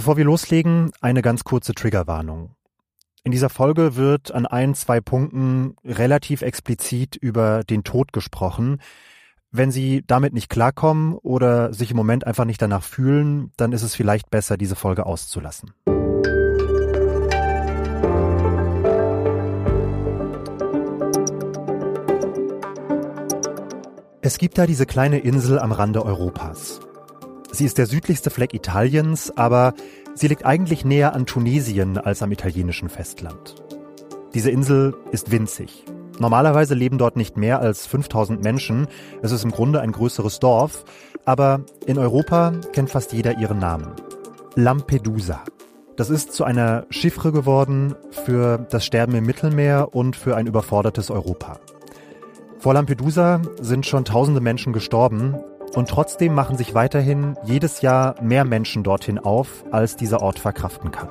Bevor wir loslegen, eine ganz kurze Triggerwarnung. In dieser Folge wird an ein, zwei Punkten relativ explizit über den Tod gesprochen. Wenn Sie damit nicht klarkommen oder sich im Moment einfach nicht danach fühlen, dann ist es vielleicht besser, diese Folge auszulassen. Es gibt da diese kleine Insel am Rande Europas. Sie ist der südlichste Fleck Italiens, aber sie liegt eigentlich näher an Tunesien als am italienischen Festland. Diese Insel ist winzig. Normalerweise leben dort nicht mehr als 5000 Menschen. Es ist im Grunde ein größeres Dorf. Aber in Europa kennt fast jeder ihren Namen. Lampedusa. Das ist zu einer Chiffre geworden für das Sterben im Mittelmeer und für ein überfordertes Europa. Vor Lampedusa sind schon tausende Menschen gestorben und trotzdem machen sich weiterhin jedes Jahr mehr Menschen dorthin auf, als dieser Ort verkraften kann.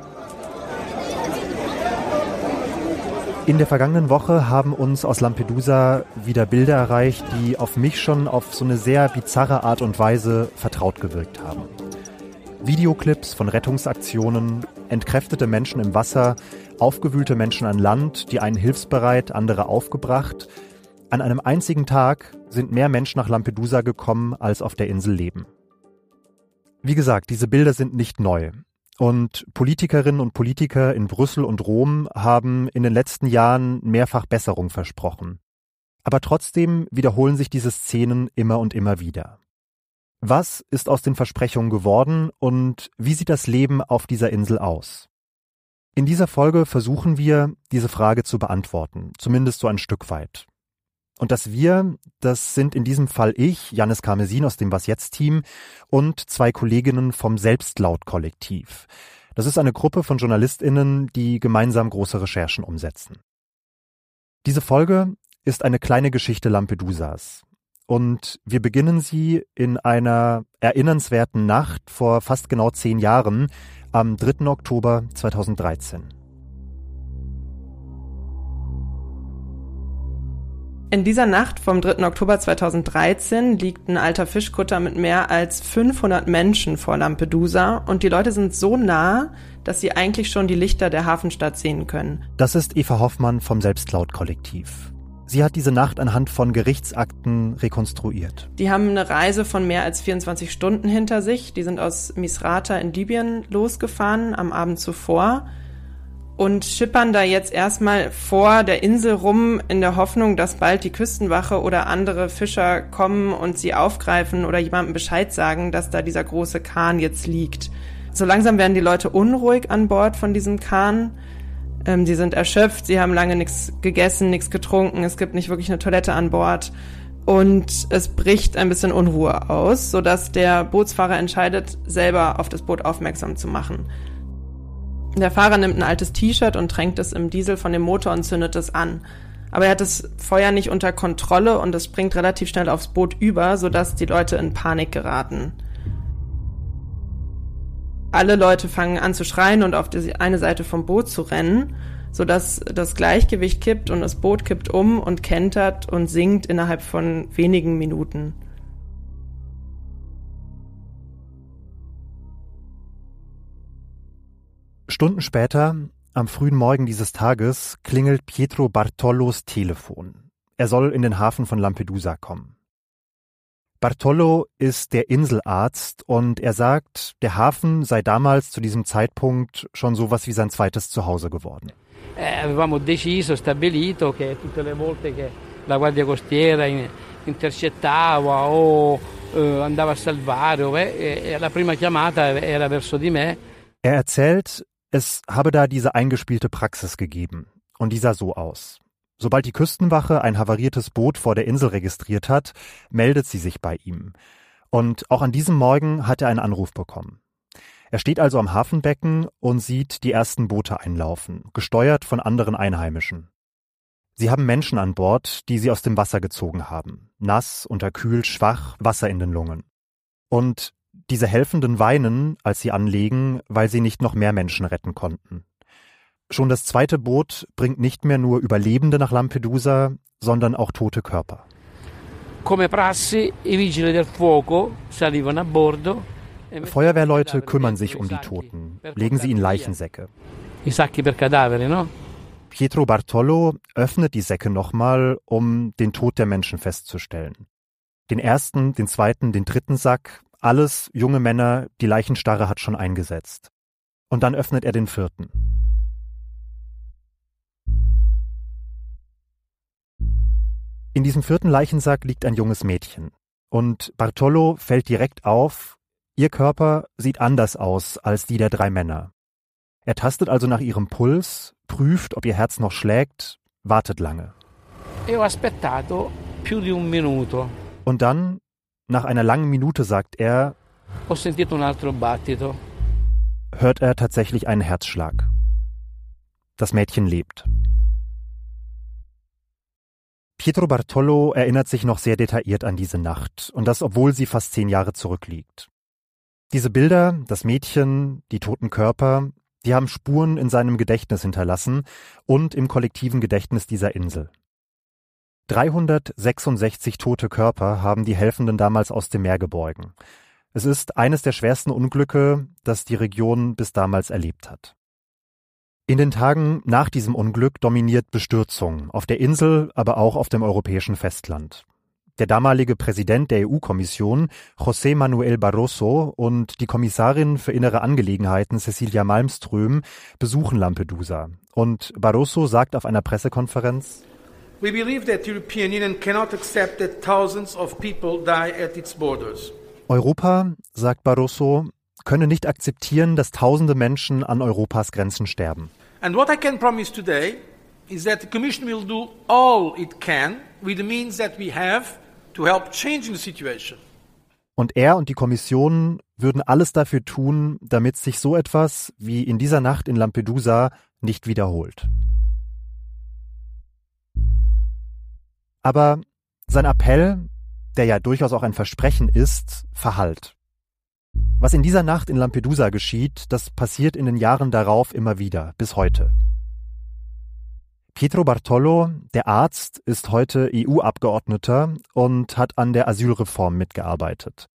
In der vergangenen Woche haben uns aus Lampedusa wieder Bilder erreicht, die auf mich schon auf so eine sehr bizarre Art und Weise vertraut gewirkt haben. Videoclips von Rettungsaktionen, entkräftete Menschen im Wasser, aufgewühlte Menschen an Land, die einen hilfsbereit, andere aufgebracht. An einem einzigen Tag sind mehr Menschen nach Lampedusa gekommen, als auf der Insel leben. Wie gesagt, diese Bilder sind nicht neu. Und Politikerinnen und Politiker in Brüssel und Rom haben in den letzten Jahren mehrfach Besserung versprochen. Aber trotzdem wiederholen sich diese Szenen immer und immer wieder. Was ist aus den Versprechungen geworden und wie sieht das Leben auf dieser Insel aus? In dieser Folge versuchen wir, diese Frage zu beantworten, zumindest so ein Stück weit. Und das Wir, das sind in diesem Fall ich, Janis Karmesin aus dem Was Jetzt Team und zwei Kolleginnen vom Selbstlaut-Kollektiv. Das ist eine Gruppe von JournalistInnen, die gemeinsam große Recherchen umsetzen. Diese Folge ist eine kleine Geschichte Lampedusas. Und wir beginnen sie in einer erinnernswerten Nacht vor fast genau zehn Jahren, am 3. Oktober 2013. In dieser Nacht vom 3. Oktober 2013 liegt ein alter Fischkutter mit mehr als 500 Menschen vor Lampedusa und die Leute sind so nah, dass sie eigentlich schon die Lichter der Hafenstadt sehen können. Das ist Eva Hoffmann vom Selbstlaut-Kollektiv. Sie hat diese Nacht anhand von Gerichtsakten rekonstruiert. Die haben eine Reise von mehr als 24 Stunden hinter sich. Die sind aus Misrata in Libyen losgefahren am Abend zuvor und schippern da jetzt erstmal vor der Insel rum in der Hoffnung, dass bald die Küstenwache oder andere Fischer kommen und sie aufgreifen oder jemandem Bescheid sagen, dass da dieser große Kahn jetzt liegt. So langsam werden die Leute unruhig an Bord von diesem Kahn. Ähm, sie sind erschöpft, sie haben lange nichts gegessen, nichts getrunken, es gibt nicht wirklich eine Toilette an Bord. Und es bricht ein bisschen Unruhe aus, sodass der Bootsfahrer entscheidet, selber auf das Boot aufmerksam zu machen. Der Fahrer nimmt ein altes T-Shirt und tränkt es im Diesel von dem Motor und zündet es an. Aber er hat das Feuer nicht unter Kontrolle und es springt relativ schnell aufs Boot über, sodass die Leute in Panik geraten. Alle Leute fangen an zu schreien und auf die eine Seite vom Boot zu rennen, sodass das Gleichgewicht kippt und das Boot kippt um und kentert und sinkt innerhalb von wenigen Minuten. Stunden später, am frühen Morgen dieses Tages, klingelt Pietro Bartollos Telefon. Er soll in den Hafen von Lampedusa kommen. Bartolo ist der Inselarzt und er sagt, der Hafen sei damals zu diesem Zeitpunkt schon sowas wie sein zweites Zuhause geworden. Eh, avevamo deciso, stabilito che tutte le volte che la Guardia Costiera intercettava o eh, andava a salvare, eh, la prima chiamata era verso di me. Er erzählt, es habe da diese eingespielte Praxis gegeben. Und die sah so aus. Sobald die Küstenwache ein havariertes Boot vor der Insel registriert hat, meldet sie sich bei ihm. Und auch an diesem Morgen hat er einen Anruf bekommen. Er steht also am Hafenbecken und sieht die ersten Boote einlaufen, gesteuert von anderen Einheimischen. Sie haben Menschen an Bord, die sie aus dem Wasser gezogen haben. Nass, unterkühlt, schwach, Wasser in den Lungen. Und diese Helfenden weinen, als sie anlegen, weil sie nicht noch mehr Menschen retten konnten. Schon das zweite Boot bringt nicht mehr nur Überlebende nach Lampedusa, sondern auch tote Körper. Bordo Feuerwehrleute kümmern sich um die Toten. legen sie in Leichensäcke. Pietro Bartolo öffnet die Säcke nochmal, um den Tod der Menschen festzustellen. Den ersten, den zweiten, den dritten Sack, alles junge Männer, die Leichenstarre hat schon eingesetzt. Und dann öffnet er den vierten. In diesem vierten Leichensack liegt ein junges Mädchen. Und Bartolo fällt direkt auf, ihr Körper sieht anders aus als die der drei Männer. Er tastet also nach ihrem Puls, prüft, ob ihr Herz noch schlägt, wartet lange. Und dann, nach einer langen Minute, sagt er, hört er tatsächlich einen Herzschlag. Das Mädchen lebt. Pietro Bartolo erinnert sich noch sehr detailliert an diese Nacht, und das obwohl sie fast zehn Jahre zurückliegt. Diese Bilder, das Mädchen, die toten Körper, die haben Spuren in seinem Gedächtnis hinterlassen und im kollektiven Gedächtnis dieser Insel. 366 tote Körper haben die Helfenden damals aus dem Meer geborgen. Es ist eines der schwersten Unglücke, das die Region bis damals erlebt hat. In den Tagen nach diesem Unglück dominiert Bestürzung auf der Insel, aber auch auf dem europäischen Festland. Der damalige Präsident der EU-Kommission, José Manuel Barroso, und die Kommissarin für innere Angelegenheiten, Cecilia Malmström, besuchen Lampedusa. Und Barroso sagt auf einer Pressekonferenz, We believe that the European Union cannot accept that thousands of people die at its borders. Europa, sagt Barroso, könne nicht akzeptieren, dass tausende Menschen an Europas Grenzen sterben. And what I can promise today is that the Commission will do all it can with the means that we have to help changing the situation. Und er und die Kommission würden alles dafür tun, damit sich so etwas wie in dieser Nacht in Lampedusa nicht wiederholt. Aber sein Appell, der ja durchaus auch ein Versprechen ist, verhallt. Was in dieser Nacht in Lampedusa geschieht, das passiert in den Jahren darauf immer wieder, bis heute. Pietro Bartolo, der Arzt, ist heute EU-Abgeordneter und hat an der Asylreform mitgearbeitet.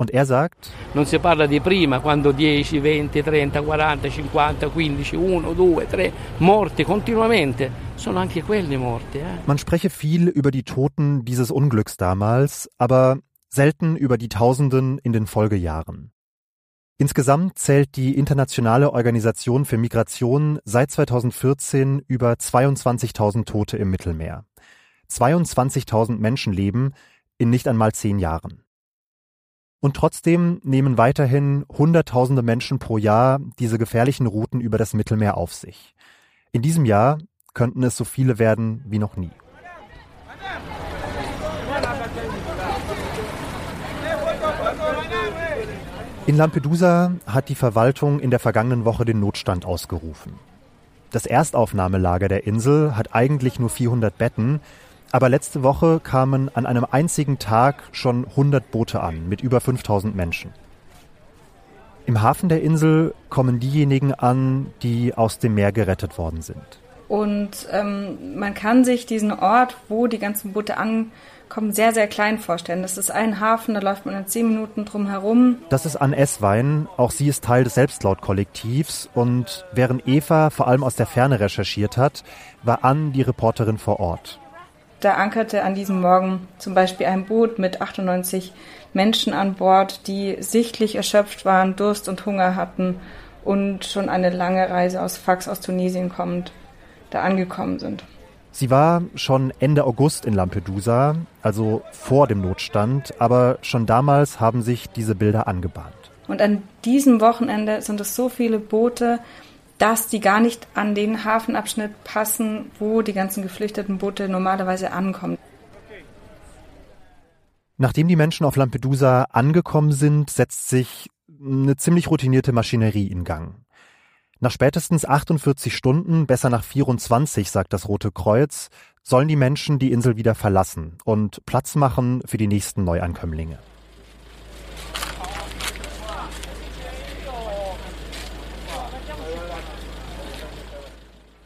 Und er sagt, Non si parla di prima, quando 10, 20, 30, 40, 50, 15, 1, 2, 3 morti continuamente. Sono anche quelli morti. Eh? man spreche viel über die Toten dieses Unglücks damals, aber selten über die Tausenden in den Folgejahren. Insgesamt zählt die Internationale Organisation für Migration seit 2014 über 22.000 Tote im Mittelmeer. 22.000 Menschenleben in nicht einmal zehn Jahren. Und trotzdem nehmen weiterhin Hunderttausende Menschen pro Jahr diese gefährlichen Routen über das Mittelmeer auf sich. In diesem Jahr könnten es so viele werden wie noch nie. In Lampedusa hat die Verwaltung in der vergangenen Woche den Notstand ausgerufen. Das Erstaufnahmelager der Insel hat eigentlich nur 400 Betten, aber letzte Woche kamen an einem einzigen Tag schon 100 Boote an mit über 5000 Menschen. Im Hafen der Insel kommen diejenigen an, die aus dem Meer gerettet worden sind. Und ähm, man kann sich diesen Ort, wo die ganzen Boote ankommen, sehr, sehr klein vorstellen. Das ist ein Hafen, da läuft man in zehn Minuten drum herum. Das ist Anne Esswein, auch sie ist Teil des Selbstlaut-Kollektivs und während Eva vor allem aus der Ferne recherchiert hat, war Anne die Reporterin vor Ort. Da ankerte an diesem Morgen zum Beispiel ein Boot mit 98 Menschen an Bord, die sichtlich erschöpft waren, Durst und Hunger hatten und schon eine lange Reise aus Fax aus Tunesien kommend da angekommen sind. Sie war schon Ende August in Lampedusa, also vor dem Notstand, aber schon damals haben sich diese Bilder angebahnt. Und an diesem Wochenende sind es so viele Boote, dass die gar nicht an den Hafenabschnitt passen, wo die ganzen geflüchteten Boote normalerweise ankommen. Nachdem die Menschen auf Lampedusa angekommen sind, setzt sich eine ziemlich routinierte Maschinerie in Gang. Nach spätestens 48 Stunden, besser nach 24, sagt das Rote Kreuz, sollen die Menschen die Insel wieder verlassen und Platz machen für die nächsten Neuankömmlinge.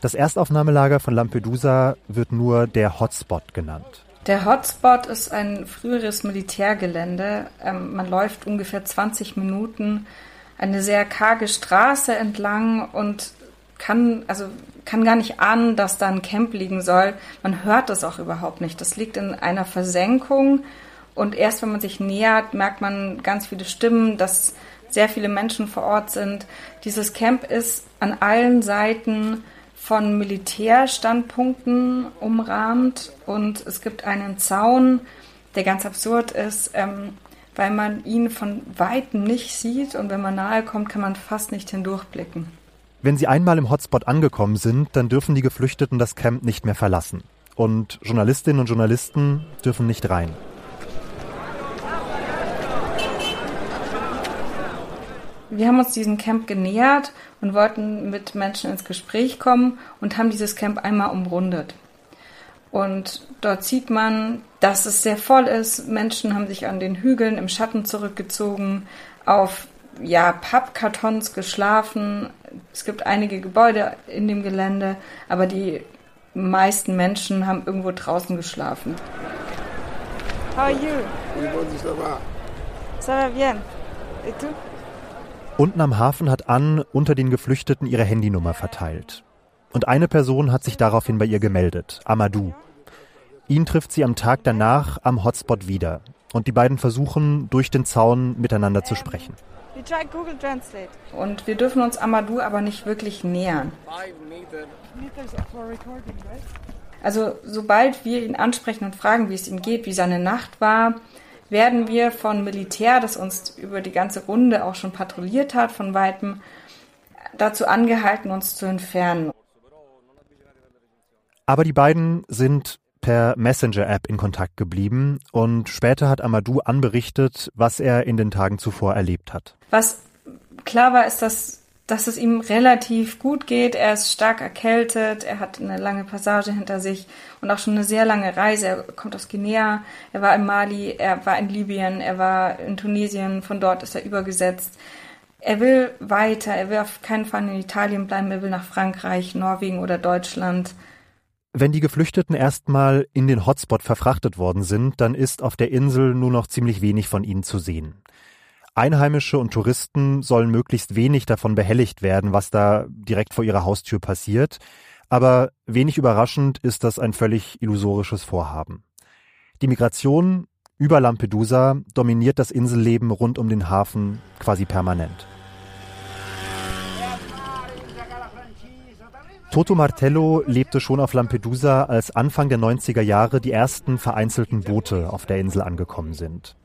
Das Erstaufnahmelager von Lampedusa wird nur der Hotspot genannt. Der Hotspot ist ein früheres Militärgelände. Ähm, man läuft ungefähr 20 Minuten eine sehr karge Straße entlang und kann, also kann gar nicht ahnen, dass da ein Camp liegen soll. Man hört das auch überhaupt nicht. Das liegt in einer Versenkung und erst wenn man sich nähert, merkt man ganz viele Stimmen, dass sehr viele Menschen vor Ort sind. Dieses Camp ist an allen Seiten von Militärstandpunkten umrahmt und es gibt einen Zaun, der ganz absurd ist, ähm, weil man ihn von weitem nicht sieht und wenn man nahe kommt, kann man fast nicht hindurchblicken. Wenn sie einmal im Hotspot angekommen sind, dann dürfen die Geflüchteten das Camp nicht mehr verlassen. Und Journalistinnen und Journalisten dürfen nicht rein. Wir haben uns diesem Camp genähert und wollten mit Menschen ins Gespräch kommen und haben dieses Camp einmal umrundet. Und dort sieht man, dass es sehr voll ist. Menschen haben sich an den Hügeln im Schatten zurückgezogen, auf ja, Pappkartons geschlafen. Es gibt einige Gebäude in dem Gelände, aber die meisten Menschen haben irgendwo draußen geschlafen. How are you? Ça va bien. Et tu? Unten am Hafen hat Ann unter den Geflüchteten ihre Handynummer verteilt. Und eine Person hat sich daraufhin bei ihr gemeldet, Amadou. Ihn trifft sie am Tag danach am Hotspot wieder. Und die beiden versuchen, durch den Zaun miteinander zu sprechen. Und wir dürfen uns Amadou aber nicht wirklich nähern. Also sobald wir ihn ansprechen und fragen, wie es ihm geht, wie seine Nacht war, werden wir von Militär, das uns über die ganze Runde auch schon patrouilliert hat, von weitem dazu angehalten, uns zu entfernen. Aber die beiden sind per Messenger-App in Kontakt geblieben und später hat Amadou anberichtet, was er in den Tagen zuvor erlebt hat. Was klar war, ist, dass dass es ihm relativ gut geht. Er ist stark erkältet, er hat eine lange Passage hinter sich und auch schon eine sehr lange Reise. Er kommt aus Guinea, er war in Mali, er war in Libyen, er war in Tunesien, von dort ist er übergesetzt. Er will weiter, er will auf keinen Fall in Italien bleiben, er will nach Frankreich, Norwegen oder Deutschland. Wenn die Geflüchteten erstmal in den Hotspot verfrachtet worden sind, dann ist auf der Insel nur noch ziemlich wenig von ihnen zu sehen. Einheimische und Touristen sollen möglichst wenig davon behelligt werden, was da direkt vor ihrer Haustür passiert. Aber wenig überraschend ist das ein völlig illusorisches Vorhaben. Die Migration über Lampedusa dominiert das Inselleben rund um den Hafen quasi permanent. Toto Martello lebte schon auf Lampedusa, als Anfang der 90er Jahre die ersten vereinzelten Boote auf der Insel angekommen sind.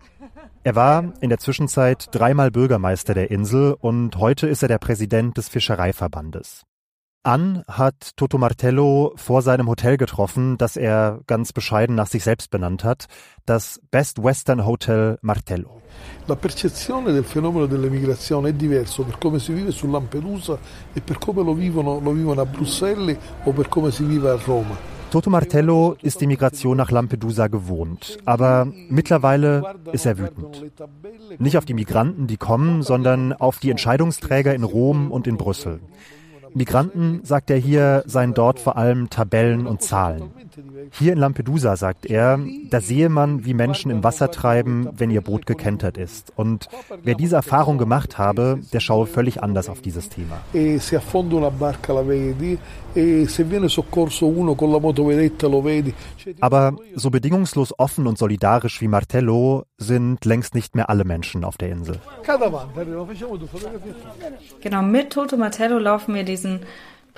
Er war in der Zwischenzeit dreimal Bürgermeister der Insel und heute ist er der Präsident des Fischereiverbandes. An hat Toto Martello vor seinem Hotel getroffen, das er ganz bescheiden nach sich selbst benannt hat, das Best Western Hotel Martello. La percezione del fenomeno dell'emigrazione è diverso per come si vive su Lampedusa e per come lo vivono, lo vivono a Bruxelles o per come si vive a Roma. Toto Martello ist die Migration nach Lampedusa gewohnt, aber mittlerweile ist er wütend. Nicht auf die Migranten, die kommen, sondern auf die Entscheidungsträger in Rom und in Brüssel. Migranten, sagt er hier, seien dort vor allem Tabellen und Zahlen. Hier in Lampedusa, sagt er, da sehe man, wie Menschen im Wasser treiben, wenn ihr Boot gekentert ist. Und wer diese Erfahrung gemacht habe, der schaue völlig anders auf dieses Thema. E e Aber so bedingungslos offen und solidarisch wie Martello sind längst nicht mehr alle Menschen auf der Insel. Genau, mit Toto Martello laufen wir diesen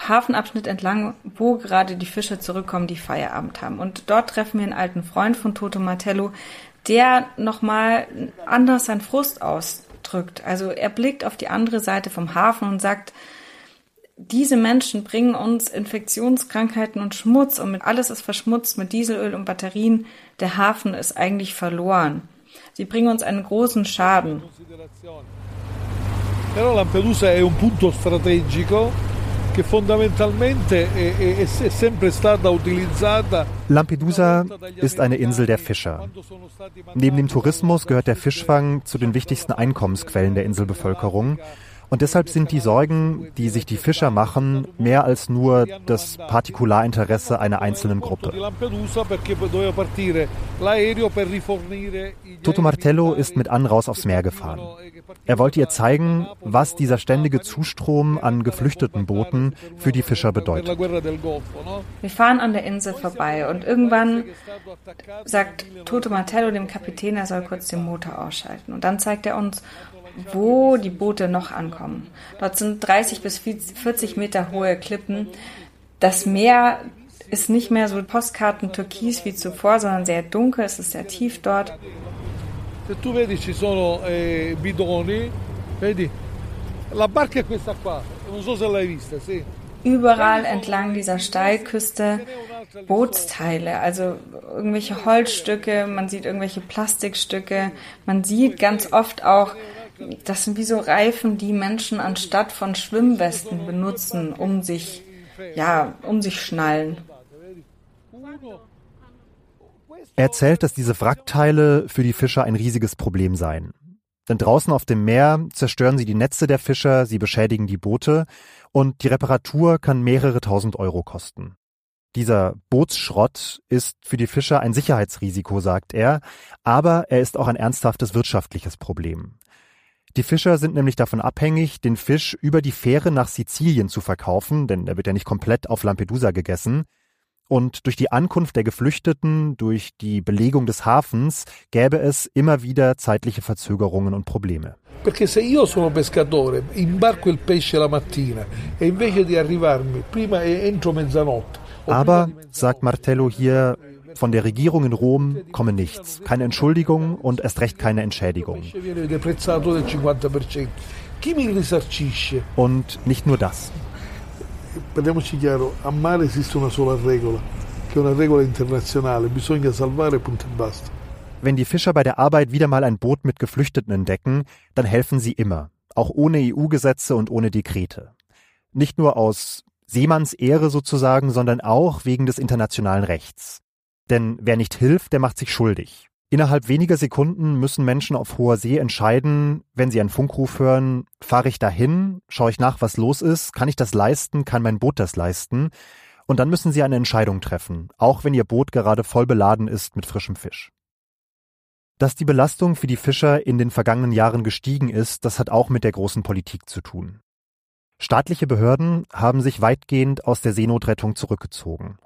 Hafenabschnitt entlang, wo gerade die Fischer zurückkommen, die Feierabend haben. Und dort treffen wir einen alten Freund von Toto Martello, der nochmal anders seinen Frust ausdrückt. Also er blickt auf die andere Seite vom Hafen und sagt, diese Menschen bringen uns Infektionskrankheiten und Schmutz und mit alles ist verschmutzt mit Dieselöl und Batterien. Der Hafen ist eigentlich verloren. Sie bringen uns einen großen Schaden. Però Lampedusa è un punto strategico che fondamentalmente è, è, è sempre stata utilizzata. Lampedusa ist eine Insel der Fischer. Neben dem Tourismus gehört der Fischfang zu den wichtigsten Einkommensquellen der Inselbevölkerung. Und deshalb sind die Sorgen, die sich die Fischer machen, mehr als nur das Partikularinteresse einer einzelnen Gruppe. Toto Martello ist mit Ann raus aufs Meer gefahren. Er wollte ihr zeigen, was dieser ständige Zustrom an geflüchteten Booten für die Fischer bedeutet. Wir fahren an der Insel vorbei und irgendwann sagt Toto Martello dem Kapitän, er soll kurz den Motor ausschalten. Und dann zeigt er uns, wo die Boote noch ankommen. Dort sind 30 bis 40 Meter hohe Klippen. Das Meer ist nicht mehr so Postkarten türkis wie zuvor, sondern sehr dunkel, es ist sehr tief dort. Se tu vedi ci sono eh, bidoni, vedi? La barca è questa qua, non so se l'hai vista, sì. Überall entlang dieser Steilküste Bootsteile, also irgendwelche Holzstücke, man sieht irgendwelche Plastikstücke, man sieht ganz oft auch das sind wie so Reifen, die Menschen anstatt von Schwimmwesten benutzen, um sich, ja, um sich schnallen. Er erzählt, dass diese Wrackteile für die Fischer ein riesiges Problem seien. Denn draußen auf dem Meer zerstören sie die Netze der Fischer, sie beschädigen die Boote und die Reparatur kann mehrere tausend Euro kosten. Dieser Bootsschrott ist für die Fischer ein Sicherheitsrisiko, sagt er, aber er ist auch ein ernsthaftes wirtschaftliches Problem. Die Fischer sind nämlich davon abhängig, den Fisch über die Fähre nach Sizilien zu verkaufen, denn er wird ja nicht komplett auf Lampedusa gegessen. Und durch die Ankunft der Geflüchteten, durch die Belegung des Hafens, gäbe es immer wieder zeitliche Verzögerungen und Probleme. Perché se io sono pescatore, imbarco il pesce la mattina e invece di arrivarmi prima entro mezzanotte. Aber, sagt Martello hier, von der Regierung in Rom komme nichts. Keine Entschuldigung und erst recht keine Entschädigung. Und nicht nur das. Parliamoci chiaro, a mare esiste una sola regola, che è una regola internazionale, bisogna salvare punto e basta. Wenn die Fischer bei der Arbeit wieder mal ein Boot mit Geflüchteten entdecken, dann helfen sie immer, auch ohne EU-Gesetze und ohne Dekrete. Nicht nur aus Seemannsehre sozusagen, sondern auch wegen des internationalen Rechts. Denn wer nicht hilft, der macht sich schuldig. Innerhalb weniger Sekunden müssen Menschen auf hoher See entscheiden, wenn sie einen Funkruf hören, fahre ich dahin, schaue ich nach, was los ist, kann ich das leisten, kann mein Boot das leisten? Und dann müssen sie eine Entscheidung treffen, auch wenn ihr Boot gerade voll beladen ist mit frischem Fisch. Dass die Belastung für die Fischer in den vergangenen Jahren gestiegen ist, das hat auch mit der großen Politik zu tun. Staatliche Behörden haben sich weitgehend aus der Seenotrettung zurückgezogen.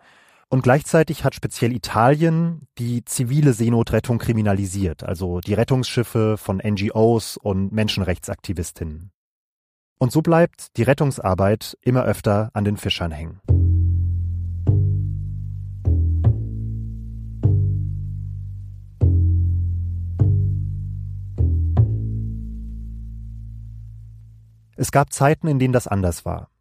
Und gleichzeitig hat speziell Italien die zivile Seenotrettung kriminalisiert, also die Rettungsschiffe von NGOs und Menschenrechtsaktivistinnen. Und so bleibt die Rettungsarbeit immer öfter an den Fischern hängen. Es gab Zeiten, in denen das anders war.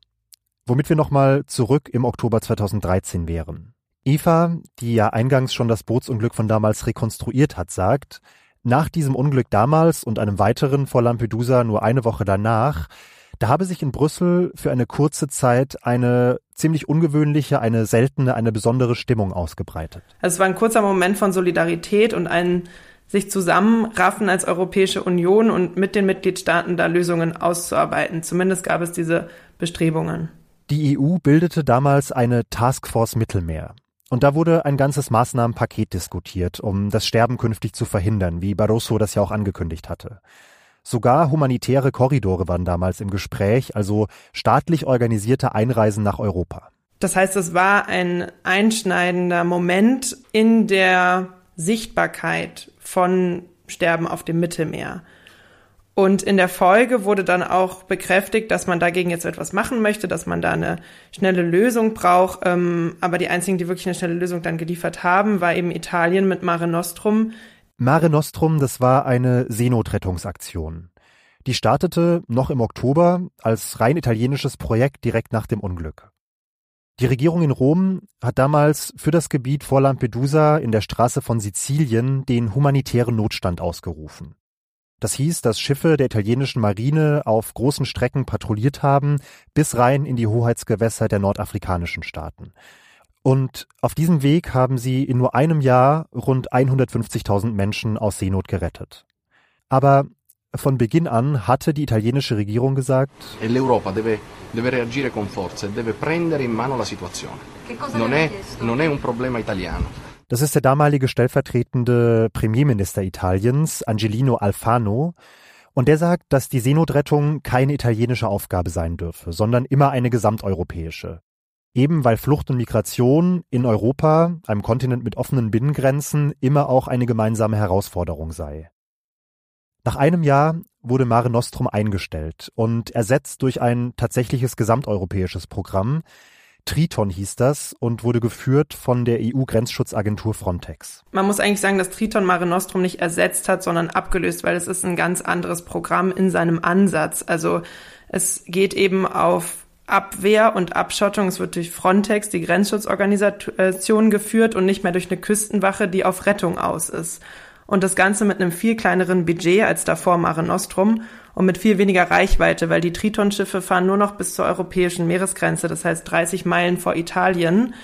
Womit wir nochmal zurück im Oktober 2013 wären. Eva, die ja eingangs schon das Bootsunglück von damals rekonstruiert hat, sagt, nach diesem Unglück damals und einem weiteren vor Lampedusa nur eine Woche danach, da habe sich in Brüssel für eine kurze Zeit eine ziemlich ungewöhnliche, eine seltene, eine besondere Stimmung ausgebreitet. Es war ein kurzer Moment von Solidarität und ein sich zusammenraffen als Europäische Union und mit den Mitgliedstaaten da Lösungen auszuarbeiten. Zumindest gab es diese Bestrebungen. Die EU bildete damals eine Taskforce Mittelmeer. Und da wurde ein ganzes Maßnahmenpaket diskutiert, um das Sterben künftig zu verhindern, wie Barroso das ja auch angekündigt hatte. Sogar humanitäre Korridore waren damals im Gespräch, also staatlich organisierte Einreisen nach Europa. Das heißt, es war ein einschneidender Moment in der Sichtbarkeit von Sterben auf dem Mittelmeer. Und in der Folge wurde dann auch bekräftigt, dass man dagegen jetzt etwas machen möchte, dass man da eine schnelle Lösung braucht. Ähm, aber die einzigen, die wirklich eine schnelle Lösung dann geliefert haben, war eben Italien mit Mare Nostrum. Mare Nostrum, das war eine Seenotrettungsaktion. Die startete noch im Oktober als rein italienisches Projekt direkt nach dem Unglück. Die Regierung in Rom hat damals für das Gebiet vor Lampedusa in der Straße von Sizilien den humanitären Notstand ausgerufen. Das hieß, dass Schiffe der italienischen Marine auf großen Strecken patrouilliert haben, bis rein in die Hoheitsgewässer der nordafrikanischen Staaten. Und auf diesem Weg haben sie in nur einem Jahr rund 150.000 Menschen aus Seenot gerettet. Aber von Beginn an hatte die italienische Regierung gesagt, e l'Europa deve, deve reagire con forza e deve prendere in mano la situazione. Non è, non è un problema italiano. Das ist der damalige stellvertretende Premierminister Italiens, Angelino Alfano, und der sagt, dass die Seenotrettung keine italienische Aufgabe sein dürfe, sondern immer eine gesamteuropäische. Eben weil Flucht und Migration in Europa, einem Kontinent mit offenen Binnengrenzen, immer auch eine gemeinsame Herausforderung sei. Nach einem Jahr wurde Mare Nostrum eingestellt und ersetzt durch ein tatsächliches gesamteuropäisches Programm. Triton hieß das und wurde geführt von der EU-Grenzschutzagentur Frontex. Man muss eigentlich sagen, dass Triton Mare Nostrum nicht ersetzt hat, sondern abgelöst, weil es ist ein ganz anderes Programm in seinem Ansatz. Also es geht eben auf Abwehr und Abschottung. Es wird durch Frontex, die Grenzschutzorganisation, geführt und nicht mehr durch eine Küstenwache, die auf Rettung aus ist und das Ganze mit einem viel kleineren Budget als davor Mare Nostrum und mit viel weniger Reichweite, weil die Triton-Schiffe fahren nur noch bis zur europäischen Meeresgrenze, das heißt 30 Meilen vor Italien,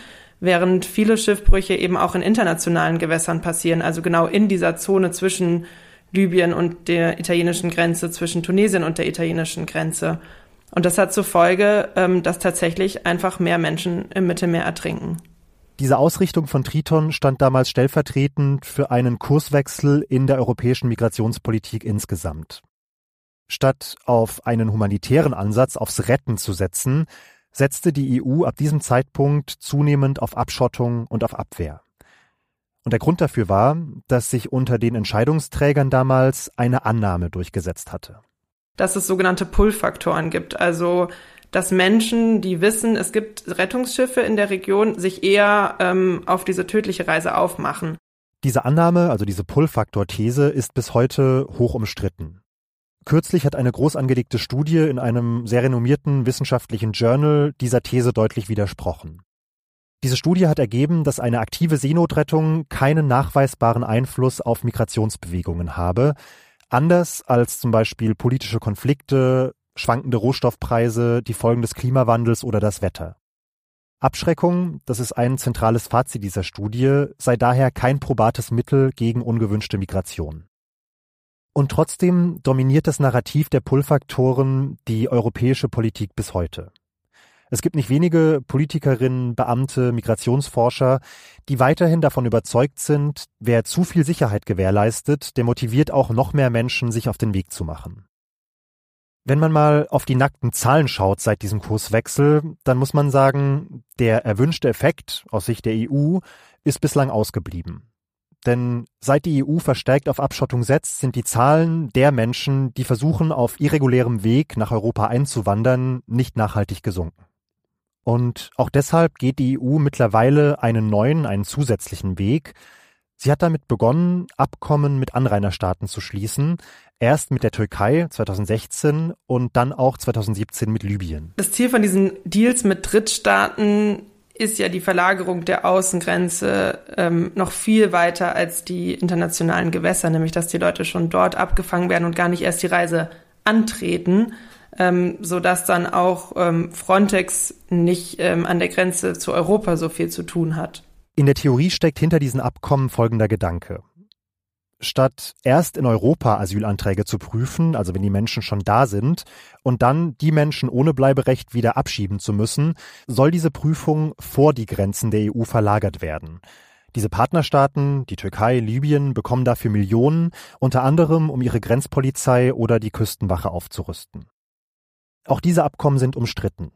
während viele Schiffbrüche eben auch in internationalen Gewässern passieren, also genau in dieser Zone zwischen Libyen und der italienischen Grenze, zwischen Tunesien und der italienischen Grenze. Und das hat zur Folge, ähm, dass tatsächlich einfach mehr Menschen im Mittelmeer ertrinken. Diese Ausrichtung von Triton stand damals stellvertretend für einen Kurswechsel in der europäischen Migrationspolitik insgesamt. Statt auf einen humanitären Ansatz aufs Retten zu setzen, setzte die EU ab diesem Zeitpunkt zunehmend auf Abschottung und auf Abwehr. Und der Grund dafür war, dass sich unter den Entscheidungsträgern damals eine Annahme durchgesetzt hatte. Dass es sogenannte Pull-Faktoren gibt, also dass Menschen, die wissen, es gibt Rettungsschiffe in der Region, sich eher ähm, auf diese tödliche Reise aufmachen. Diese Annahme, also diese Pull-Faktor-These, ist bis heute hoch umstritten. Kürzlich hat eine groß angelegte Studie in einem sehr renommierten wissenschaftlichen Journal dieser These deutlich widersprochen. Diese Studie hat ergeben, dass eine aktive Seenotrettung keinen nachweisbaren Einfluss auf Migrationsbewegungen habe, anders als zum Beispiel politische Konflikte, schwankende Rohstoffpreise, die Folgen des Klimawandels oder das Wetter. Abschreckung, das ist ein zentrales Fazit dieser Studie, sei daher kein probates Mittel gegen ungewünschte Migration. Und trotzdem dominiert das Narrativ der Pull-Faktoren die europäische Politik bis heute. Es gibt nicht wenige Politikerinnen, Beamte, Migrationsforscher, die weiterhin davon überzeugt sind, wer zu viel Sicherheit gewährleistet, der motiviert auch noch mehr Menschen, sich auf den Weg zu machen. Wenn man mal auf die nackten Zahlen schaut seit diesem Kurswechsel, dann muss man sagen, der erwünschte Effekt aus Sicht der EU ist bislang ausgeblieben. Denn seit die EU verstärkt auf Abschottung setzt, sind die Zahlen der Menschen, die versuchen, auf irregulärem Weg nach Europa einzuwandern, nicht nachhaltig gesunken. Und auch deshalb geht die EU mittlerweile einen neuen, einen zusätzlichen Weg. Sie hat damit begonnen, Abkommen mit Anrainerstaaten zu schließen, Erst mit der Türkei 2016 und dann auch 2017 mit Libyen. Das Ziel von diesen Deals mit Drittstaaten ist ja die Verlagerung der Außengrenze ähm, noch viel weiter als die internationalen Gewässer, nämlich dass die Leute schon dort abgefangen werden und gar nicht erst die Reise antreten, ähm, so dass dann auch ähm, Frontex nicht ähm, an der Grenze zu Europa so viel zu tun hat. In der Theorie steckt hinter diesen Abkommen folgender Gedanke. Statt erst in Europa Asylanträge zu prüfen, also wenn die Menschen schon da sind, und dann die Menschen ohne Bleiberecht wieder abschieben zu müssen, soll diese Prüfung vor die Grenzen der EU verlagert werden. Diese Partnerstaaten, die Türkei, Libyen, bekommen dafür Millionen, unter anderem um ihre Grenzpolizei oder die Küstenwache aufzurüsten. Auch diese Abkommen sind umstritten.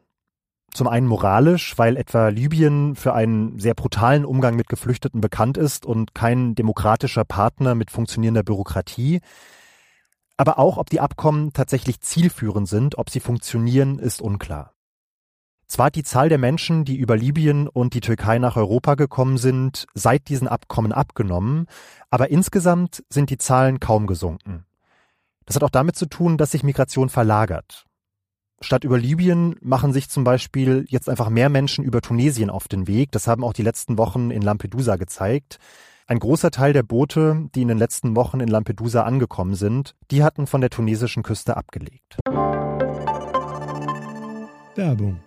Zum einen moralisch, weil etwa Libyen für einen sehr brutalen Umgang mit Geflüchteten bekannt ist und kein demokratischer Partner mit funktionierender Bürokratie. Aber auch, ob die Abkommen tatsächlich zielführend sind, ob sie funktionieren, ist unklar. Zwar hat die Zahl der Menschen, die über Libyen und die Türkei nach Europa gekommen sind, seit diesen Abkommen abgenommen, aber insgesamt sind die Zahlen kaum gesunken. Das hat auch damit zu tun, dass sich Migration verlagert. Statt über Libyen machen sich zum Beispiel jetzt einfach mehr Menschen über Tunesien auf den Weg. Das haben auch die letzten Wochen in Lampedusa gezeigt. Ein großer Teil der Boote, die in den letzten Wochen in Lampedusa angekommen sind, die hatten von der tunesischen Küste abgelegt. Werbung.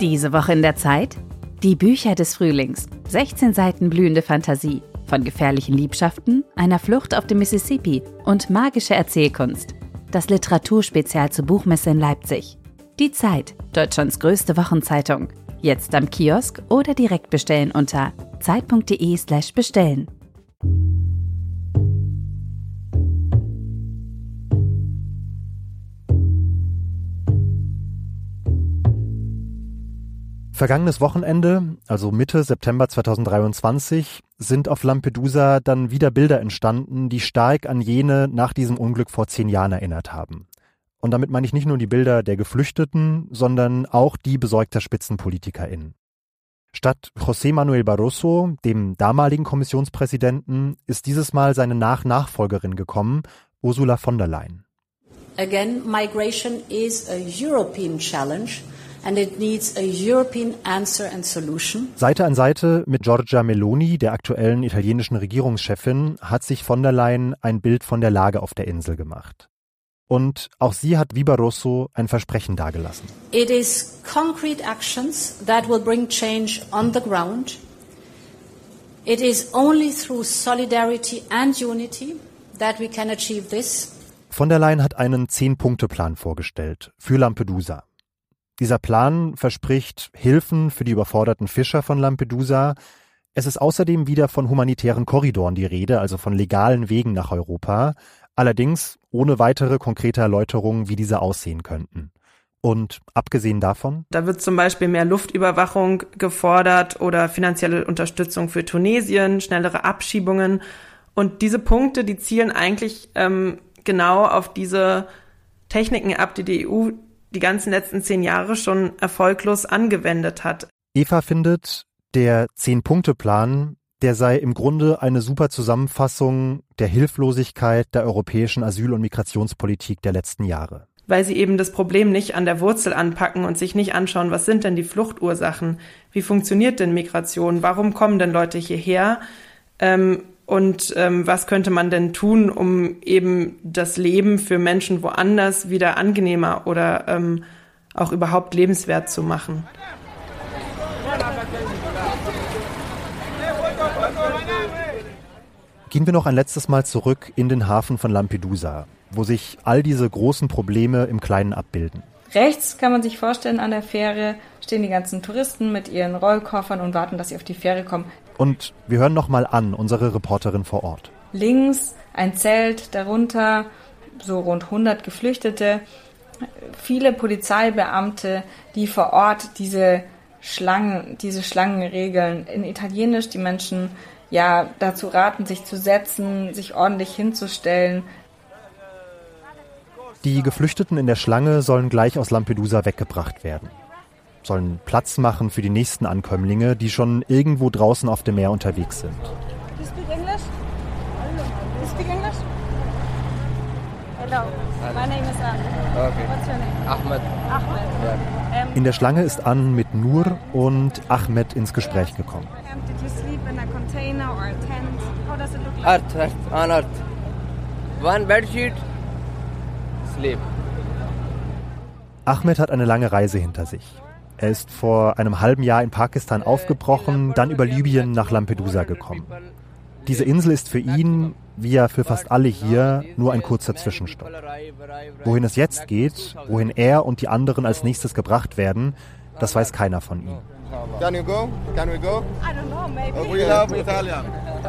Diese Woche in der Zeit? Die Bücher des Frühlings. 16 Seiten blühende Fantasie Von gefährlichen Liebschaften, einer Flucht auf dem Mississippi und magische Erzählkunst. Das Literaturspezial zur Buchmesse in Leipzig. Die Zeit, Deutschlands größte Wochenzeitung. Jetzt am Kiosk oder direkt bestellen unter zeit.de/slash Vergangenes Wochenende, also Mitte September 2023, sind auf Lampedusa dann wieder Bilder entstanden, die stark an jene nach diesem Unglück vor zehn Jahren erinnert haben. Und damit meine ich nicht nur die Bilder der Geflüchteten, sondern auch die besorgter SpitzenpolitikerInnen. Statt José Manuel Barroso, dem damaligen Kommissionspräsidenten, ist dieses Mal seine Nach-Nachfolgerin gekommen, Ursula von der Leyen. Again, migration is a European challenge and it needs a European answer and solution. Seite an Seite mit Giorgia Meloni, der aktuellen italienischen Regierungschefin, hat sich von der Leyen ein Bild von der Lage auf der Insel gemacht. Und auch sie hat wie Barroso ein Versprechen dargelassen. It is concrete actions that will bring change on the ground. It is only through solidarity and unity that we can achieve this. Von der Leyen hat einen Zehn-Punkte-Plan vorgestellt für Lampedusa. Dieser Plan verspricht Hilfen für die überforderten Fischer von Lampedusa. Es ist außerdem wieder von humanitären Korridoren die Rede, also von legalen Wegen nach Europa, allerdings ohne weitere konkrete Erläuterungen, wie diese aussehen könnten. Und abgesehen davon? Da wird zum Beispiel mehr Luftüberwachung gefordert oder finanzielle Unterstützung für Tunesien, schnellere Abschiebungen. Und diese Punkte, die zielen eigentlich ähm, genau auf diese Techniken ab, die die EU die ganzen letzten zehn Jahre schon erfolglos angewendet hat. Eva findet, der Zehn-Punkte-Plan, der sei im Grunde eine super Zusammenfassung der Hilflosigkeit der europäischen Asyl- und Migrationspolitik der letzten Jahre. Weil sie eben das Problem nicht an der Wurzel anpacken und sich nicht anschauen, was sind denn die Fluchtursachen? Wie funktioniert denn Migration? Warum kommen denn Leute hierher? Ähm, und ähm, was könnte man denn tun, um eben das Leben für Menschen woanders wieder angenehmer oder ähm, auch überhaupt lebenswert zu machen. Gehen wir noch ein letztes Mal zurück in den Hafen von Lampedusa, wo sich all diese großen Probleme im Kleinen abbilden. Rechts kann man sich vorstellen, an der Fähre stehen die ganzen Touristen mit ihren Rollkoffern und warten, dass sie auf die Fähre kommen. Und wir hören nochmal an, unsere Reporterin vor Ort. Links ein Zelt, darunter so rund 100 Geflüchtete, viele Polizeibeamte, die vor Ort diese Schlangen, diese Schlangen regeln. In Italienisch die Menschen ja dazu raten, sich zu setzen, sich ordentlich hinzustellen. Die Geflüchteten in der Schlange sollen gleich aus Lampedusa weggebracht werden sollen Platz machen für die nächsten Ankömmlinge, die schon irgendwo draußen auf dem Meer unterwegs sind. You speak English? You speak English? Hello. My name is Anne. Okay. What's your name? Ahmed. Ahmed. Yeah. Um, In der Schlange ist Ann mit Nur und Ahmed ins Gespräch gekommen. um, did you sleep in a container or a tent? How does it look like? Earth, earth, on earth. One bed sheet, sleep. Ahmed hat eine lange Reise hinter sich. Er ist vor einem halben Jahr in Pakistan aufgebrochen, dann über Libyen nach Lampedusa gekommen. Diese Insel ist für ihn, wie ja für fast alle hier, nur ein kurzer Zwischenstopp. Wohin es jetzt geht, wohin er und die anderen als nächstes gebracht werden, das weiß keiner von ihm. Can you go? Can we go? I don't know, maybe. Uh, we love Italian.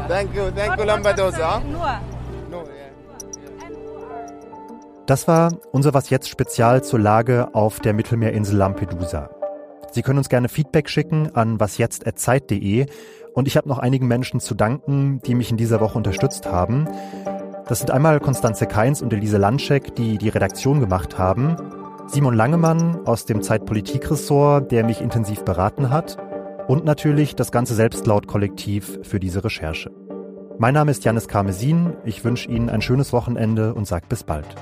Thank you, thank you, Lampedusa. Nur. No, yeah. Das war unser Was jetzt Spezial zur Lage auf der Mittelmeerinsel Lampedusa. Sie können uns gerne Feedback schicken an wasjetzt.zeit.de und ich habe noch einigen Menschen zu danken, die mich in dieser Woche unterstützt haben. Das sind einmal Konstanze Keins und Elise Landschek, die die Redaktion gemacht haben, Simon Langemann aus dem Zeitpolitik-Ressort, der mich intensiv beraten hat und natürlich das ganze Selbstlaut-Kollektiv für diese Recherche. Mein Name ist Janis Karmesin, ich wünsche Ihnen ein schönes Wochenende und sage bis bald.